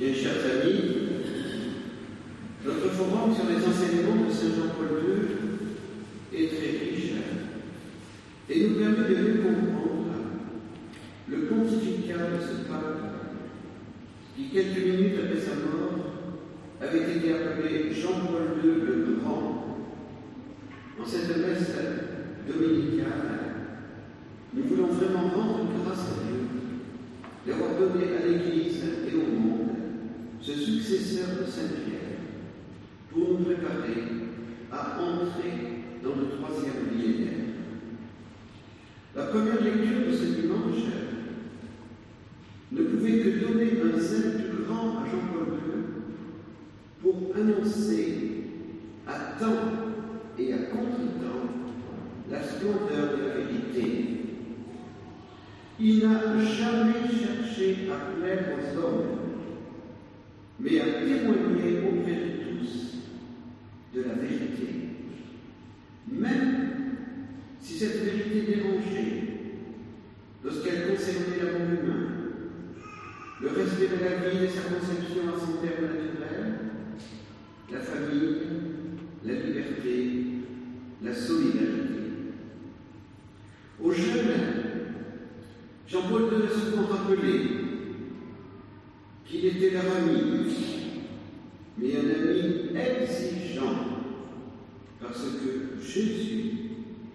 Bien, chers amis, notre forum sur les enseignements de Saint Jean-Paul II est très riche et nous permet de mieux comprendre le pontificat de ce pape qui, quelques minutes après sa mort, avait été appelé Jean-Paul II le Grand. En cette messe dominicale, nous voulons vraiment rendre grâce à Dieu d'avoir donné à l'Église et au ce successeur de Saint-Pierre pour nous préparer à entrer dans le troisième millénaire. La première lecture de ce dimanche ne pouvait que donner un zèle plus grand à Jean-Paul II pour annoncer à temps et à contre-temps la splendeur de la vérité. Il n'a jamais cherché à plaire aux hommes, mais à témoigner auprès de tous de la vérité? Même si cette vérité dérangeait, lorsqu'elle concernait l'amour humain, le respect de la vie et sa conception à son terme naturel, la famille, la liberté, la solidarité. Aux jeunes, Jean-Paul II a souvent qu'il était leur ami, exigeant, parce que Jésus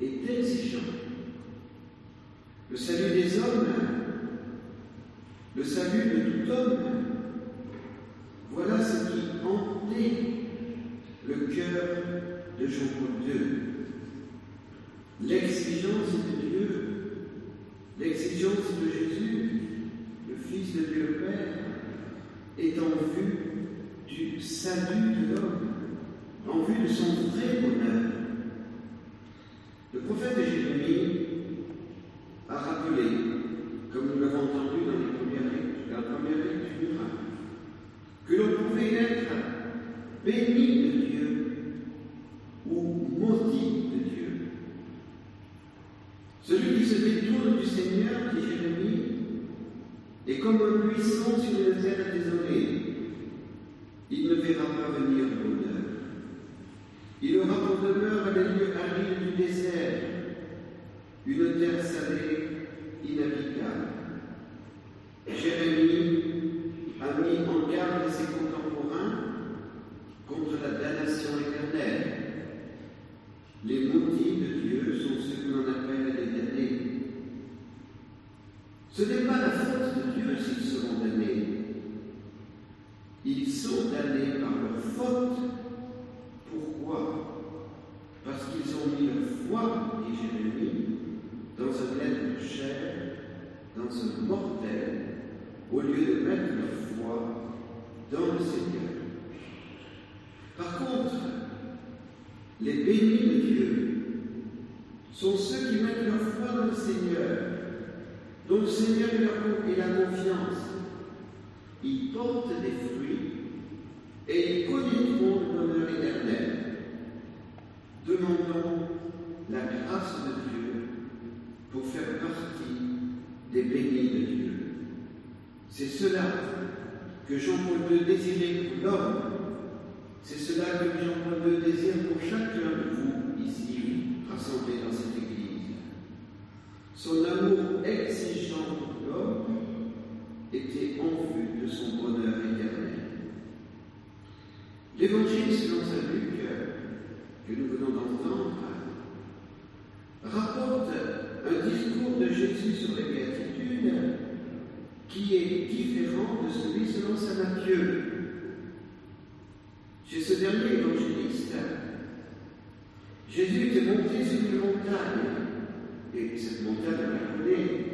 est exigeant. Le salut des hommes, le salut de tout homme, voilà ce qui hantait le cœur de Jean-Paul II. L'exigence de Dieu, l'exigence de Jésus, le Fils de Dieu Père, est en vue du salut de l'homme, en vue de son vrai bonheur. Le prophète Jérémie a rappelé, comme nous l'avons entendu dans les premières la première lecture, que l'on pouvait être béni de Dieu ou maudit de Dieu. Celui qui se détourne du Seigneur, dit Jérémie, est comme un buisson sur une terre désolée. Il aura pour demeure les lieux arides du désert, une terre salée, inhabitable. Jérémie a mis en garde ses contemporains contre la damnation éternelle. Les maudits de Dieu sont ceux que l'on appelle les damnés. Ce n'est pas la faute de Dieu s'ils seront damnés. Ils sont damnés par leur faute. Pourquoi Parce qu'ils ont mis leur foi, dit Jérémie, dans un être de chair, dans un mortel, au lieu de mettre leur foi dans le Seigneur. Par contre, les bénis de Dieu sont ceux qui mettent leur foi dans le Seigneur, dont le Seigneur est la confiance. Ils portent des fruits et ils connaîtront le bonheur éternel. Demandons la grâce de Dieu pour faire partie des bénis de Dieu. C'est cela que Jean-Paul II désirait pour l'homme. C'est cela que Jean-Paul II désire pour chacun de vous ici, rassemblés dans cette Église. Son amour exigeant pour l'homme était en vue de son bonheur éternel. L'évangile selon saint Luc, que nous venons d'entendre, rapporte un discours de Jésus sur les béatitudes de celui selon saint Matthieu. Chez ce dernier évangéliste, Jésus était monté sur une montagne, et cette montagne, on la connaît,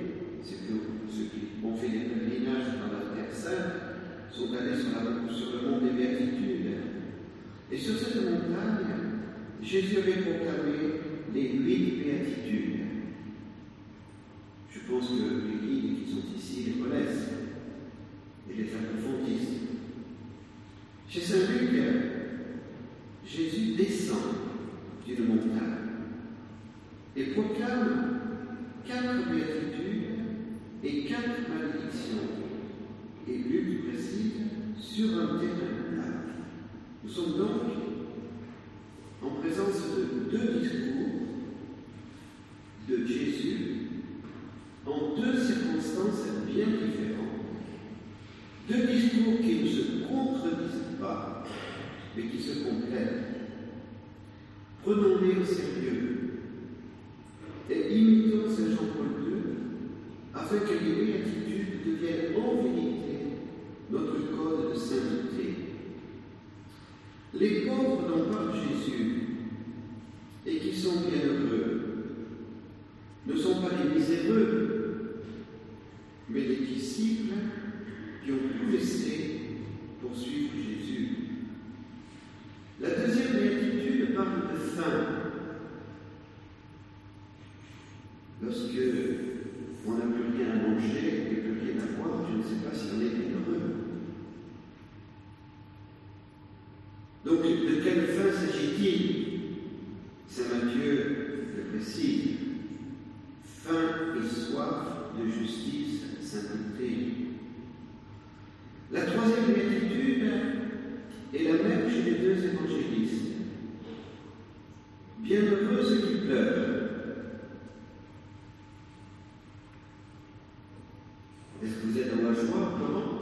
c'est que ceux qui ont fait des pèlerinages dans la Terre Sainte sont allés sur, la, le mont des Béatitudes. Et sur cette montagne, Jésus avait proclamé les huit béatitudes. Je pense que les guides qui sont ici les connaissent et les approfondissent. Chez Saint Luc, Jésus descend d'une montagne et proclame quatre béatitudes et quatre malédictions. Et Luc précise sur un terrain plat. Nous sommes donc en présence de deux discours de Jésus en deux circonstances bien différentes. Deux discours qui ne se contredisent pas, mais qui se complètent. Prenons-les au sérieux et imitons Saint Jean-Paul II afin deviennent en vérité notre code de sainteté. Les pauvres dont parle Jésus et qui sont bienheureux ne sont pas les miséreux, mais les disciples qui ont tout laissé pour suivre Jésus. La deuxième béatitude parle de faim. Lorsque ne sais pas. Donc, de quelle fin s'agit-il? Saint Matthieu le précise. Faim et soif de justice, sainteté. La troisième béatitude est la même chez les deux évangélistes. Bienheureux ceux qui pleurent. Joie Comment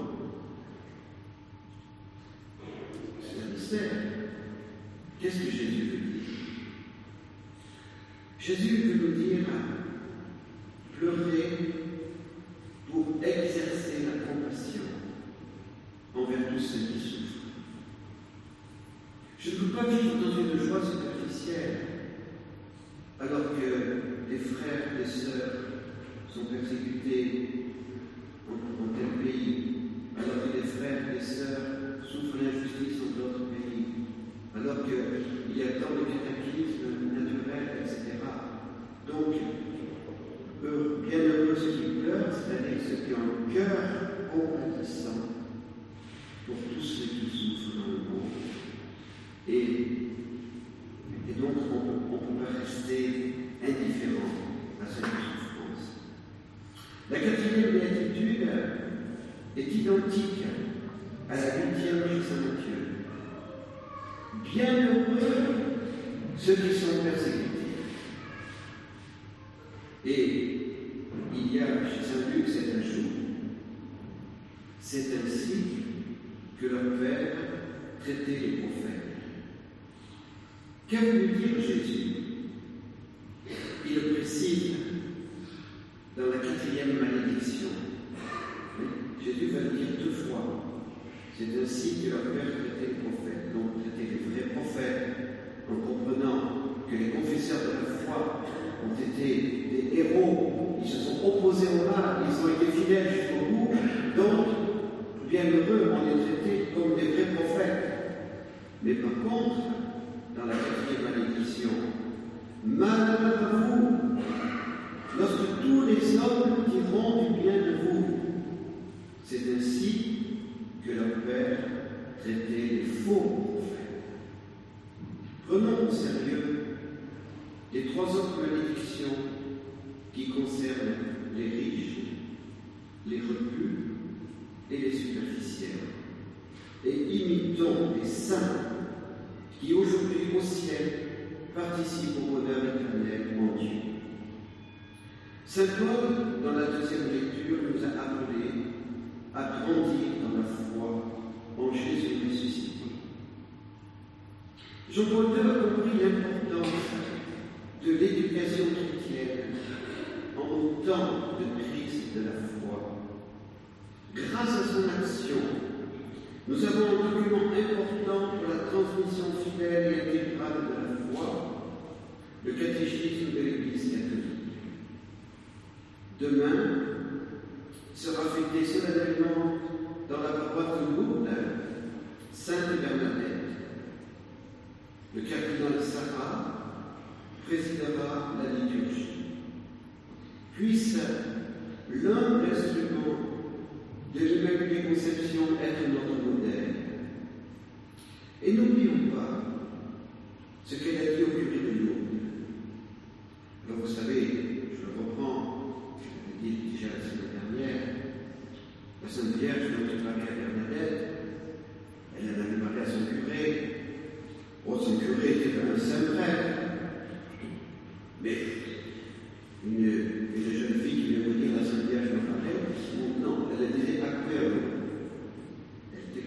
C'est un mystère. Qu'est-ce que Jésus veut dire? Jésus veut nous dire pleurer pour exercer la compassion envers tous ceux qui souffrent. Je ne peux pas vivre dans une joie superficielle alors que des frères, des sœurs sont persécutés dans tel pays, alors que des frères et des sœurs souffrent l'injustice dans d'autres pays, alors qu'il y a tant de cataclysmes naturels, etc. Donc, bien heureux ceux qui pleurent, c'est-à-dire ceux qui ont un cœur compatissant pour qui souffrent dans le monde. Et, donc, on ne peut pas rester indifférent à cette souffrance. La quatrième béatitude est identique à la huitième chez Saint Matthieu. Bienheureux ceux qui sont persécutés. Et il y a chez Saint Luc cet ajout. C'est ainsi que leur Père traitait les prophètes. Qu'a voulu dire Jésus Il le précise dans la quatrième malédiction. Jésus va le dire deux fois. C'est ainsi que leur Père traitait les prophètes. Donc, traitait les vrais prophètes en comprenant que les confesseurs de la foi ont été des héros, ils se sont opposés au mal, ils ont été fidèles jusqu'au bout, donc, bien heureux, on les traitait comme des vrais prophètes. Mais par contre, dans la quatrième malédiction, malheur à vous, lorsque tous les hommes diront du bien de vous, c'est ainsi que leur Père traitait les faux prophètes. Prenons au sérieux les trois autres malédictions qui concernent les riches, les repus et les superficiels. Et imitons les saints qui aujourd'hui au ciel participent au bonheur éternel en Dieu. Saint Paul, dans la deuxième lecture, nous a appelés à grandir dans la foi en Jésus ressuscité. Jean-Paul II a compris l'importance de l'éducation chrétienne en temps de crise de la foi. Grâce à son action, nous avons un document important fidèle et intégrale de la foi, le catéchisme de l'Église catholique. Demain sera fêté solennellement dans la paroisse de Lourdes Sainte Bernadette. Le cardinal Sarah présidera la liturgie. Puisse l'humble instrument de l'Immaculée Conception être notre modèle. Et n'oublions pas ce qu'elle a dit au curé de Lourdes. Alors vous savez, je le reprends, je l'ai dit déjà la semaine dernière, la Sainte Vierge, notre Marie Bernadette,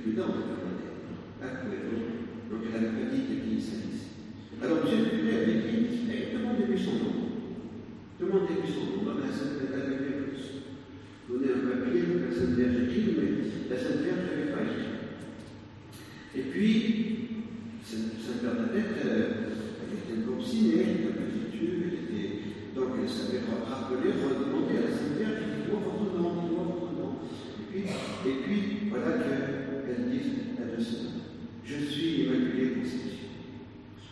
prudent de Bernadette. Ah, oui, donc, donc elle avait pas dit de qui il s'agissait. Alors, M. le curé avait dit eh, demandez-lui son nom. Demandez-lui son nom. Ah, ben, ça peut avait donné un papier, la Sainte Vierge écrit, mais la Sainte Vierge n'avait pas écrit. Et puis, Sainte Bernadette, euh, elle était obstinée, elle était petite, elle était. Donc, elle savait rappeler, redemander à la Sainte Vierge, il dit, oh, votre nom, oh, votre nom. Et puis, et puis voilà qu'elle dit à deux sœurs, je suis Immaculée Conception.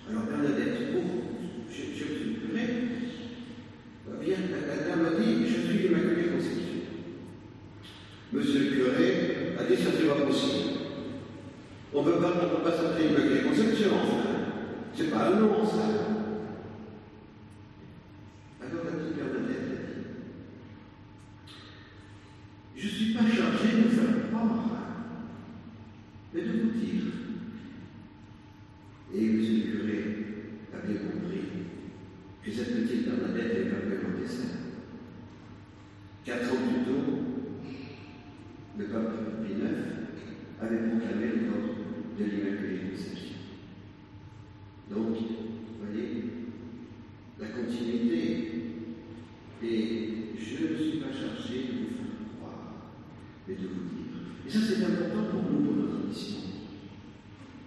Alors Bernadette, oh, je, je suis curé, bien, la dame a dit, je suis Immaculée Conception. Curé a dit, ça c'est pas possible. On ne peut pas, s'appeler Immaculée Conception, enfin. C'est pas un nom, ça. Alors la petite Bernadette a dit, je ne suis pas chargé de vous faire croire, mais de vous dire. Et M. le curé a bien compris que cette petite Bernadette est vraiment ça. Quatre ans plus tôt, le pape Pie IX avait proclamé le nom de l'Immaculée Conception. Donc, vous voyez, la continuité. Et je ne suis pas chargé de vous faire croire, mais de vous dire. Et ça, c'est important pour nous, pour notre mission.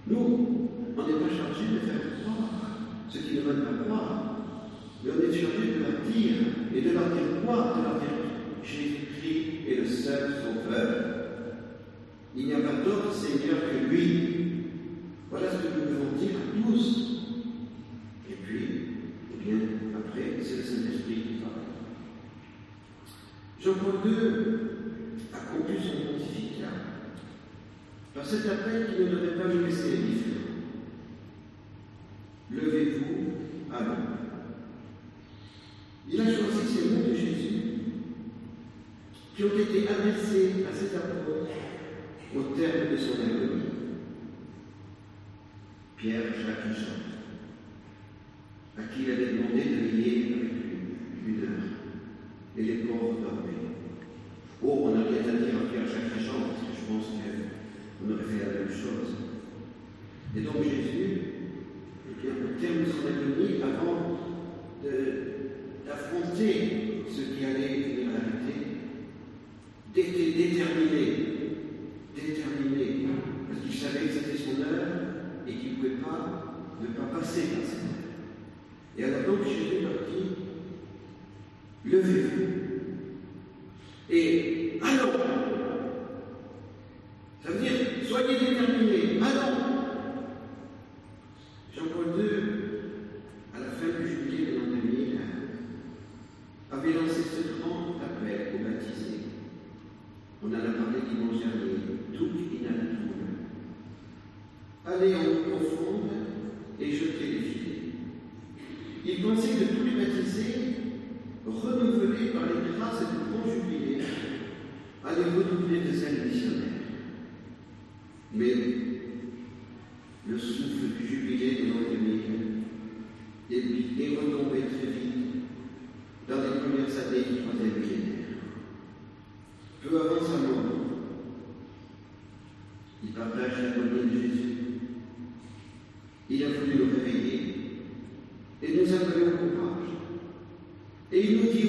Nous, on n'est pas chargé de faire croire ceux qui ne veulent pas croire, mais on est chargé de leur dire, et de leur dire quoi De leur dire Jésus-Christ est le seul sauveur. Il n'y a pas d'autre Seigneur que lui. Voilà ce que nous devons dire à tous. Et puis, eh bien, après, c'est le Saint-Esprit qui parle. Jean-Paul II a conclu son pontificat par cet appel qui ne devait pas nous laisser indifférents. Levez-vous, allons. Il a choisi ces mots de Jésus qui ont été adressés à cet apôtre au terme de son agonie. Pierre, Jacques et Jean, à qui il avait demandé de veiller avec une et les pauvres dormaient. Oh, on n'a rien à dire à Pierre, Jacques et Jean, parce que je pense qu'on aurait fait la même chose. Et donc Jésus, au terme de son agonie, avant d'affronter ce qui allait venir l'arrêter, d'être déterminé, déterminé, parce qu'il savait que c'était son heure et qu'il ne pouvait pas ne pas passer par cette heure. Et alors donc Jésus leur dit, levez-vous. Et allons. Ça veut dire, soyez déterminés, allons. Jean-Paul II, à la fin du juillet de l'an 2000, avait lancé ce grand appel aux baptisés. On en a parlé dimanche dernier, tout inaltum. Allez en profonde et jetez les filets. Il pensait que tous les baptisés, renouvelés par les grâces du grand jubilé, allaient renouveler de zèle missionnaire. Mais le souffle du jubilé de l'an 2000 est, est retombé très vite dans les premières années du troisième millénaire. Peu avant sa mort, il partage l'agonie de Jésus. Il a voulu le réveiller et nous appelons au courage. Et il nous dit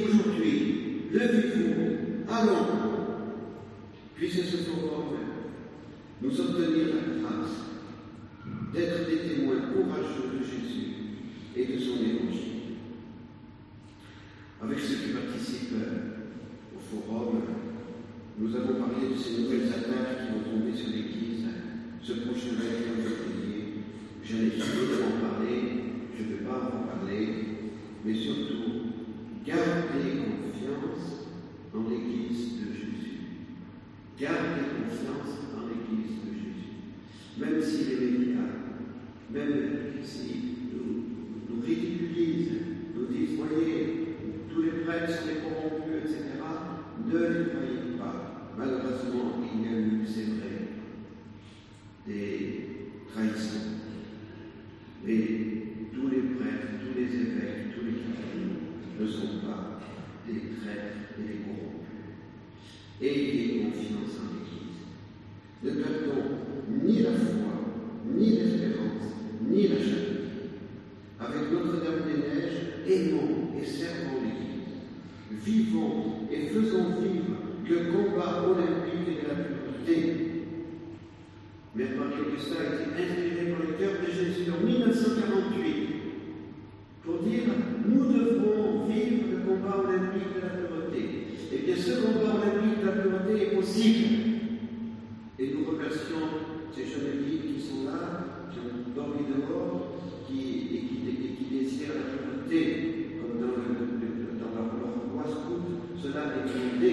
levez-vous, allons, puisse ce forum nous obtenir la grâce d'être des témoins courageux de Jésus et de son évangile. Avec ceux qui participent au forum, nous avons parlé de ces nouvelles attaques qui vont tomber sur l'Église ce prochain 21 février. J'en ai fini d'en parler, je ne vais pas en parler, mais surtout, gardez confiance en l'Église de Jésus. Gardez confiance en l'Église de Jésus. Même si les médias, même si nous, nous ridiculisent, nous disent, voyez, tous les prêtres sont des corrompus, etc., ne les croyez pas. Malheureusement, il y a eu, c'est vrai, des trahisons. Mais tous les prêtres, tous les évêques, tous les catholiques ne sont pas des traîtres et des corrompus. Ayez confiance en l'Église. Ne perdons ni foi, ni l'espérance, ni la charité. Avec Notre-Dame des Neiges, aimons et servons l'Église. Vivons et faisons vivre le combat olympique et de la pureté. Mère Marie-Augustin a été inspirée par le cœur de Jésus en 1948 Et ce combat olympique de la pureté est possible. Et nous remercions ces jeunes qui sont là, qui ont dormi dehors, qui, et, qui, et qui désirent la pureté, comme dans, le, dans leur, leur cela est demandé,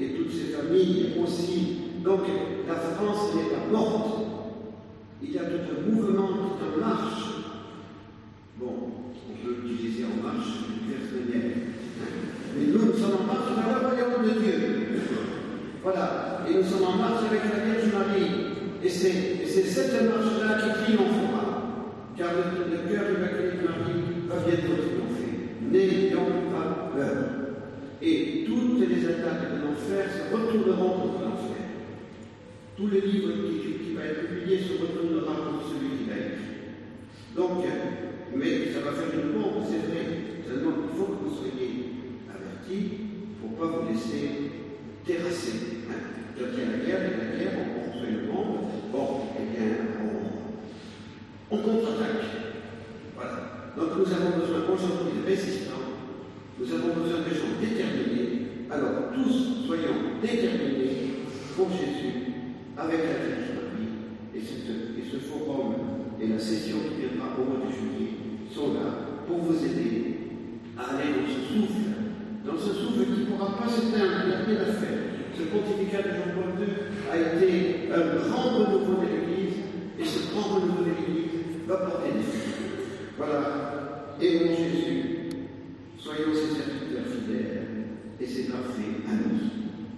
et toutes ces familles aussi. Donc la France n'est pas morte. Il y a tout un mouvement, toute une marche. Bon, on peut utiliser en marche une personnelle. Mais nous, nous sommes en marche vers le royaume de Dieu. Voilà. Et nous sommes en marche avec la Vierge Marie. Et c'est cette marche-là qui triomphera. Car le, le cœur immaculé de Marie va bientôt triompher. Et toutes les attaques de l'enfer se retourneront contre l'enfer. Tout le livre qui, qui, va être publié se retournera contre celui qui l'a écrit. Donc, mais ça va faire une bombe, c'est vrai. Seulement, il faut que vous soyez avertis pour ne pas vous laisser terrasser. Quand il y a la guerre, il y a la guerre, on construit une bombe. Bon, eh bien, on, on contre-attaque. Voilà. Donc, nous avons besoin aujourd'hui de résistants. Nous avons besoin de gens déterminés. Alors, tous soyons déterminés pour Jésus avec la Vierge Marie et, et, ce forum et la session qui viendra au mois de juillet sont là pour vous aider à aller dans ce souffle, dans ce souffle qui ne pourra pas s'éteindre, il n'y a à faire. Ce pontificat de Jean-Paul II a été un grand renouveau de l'Église et ce grand renouveau de l'Église va porter des fruits. Voilà, Jésus, et c'est parfait à nous.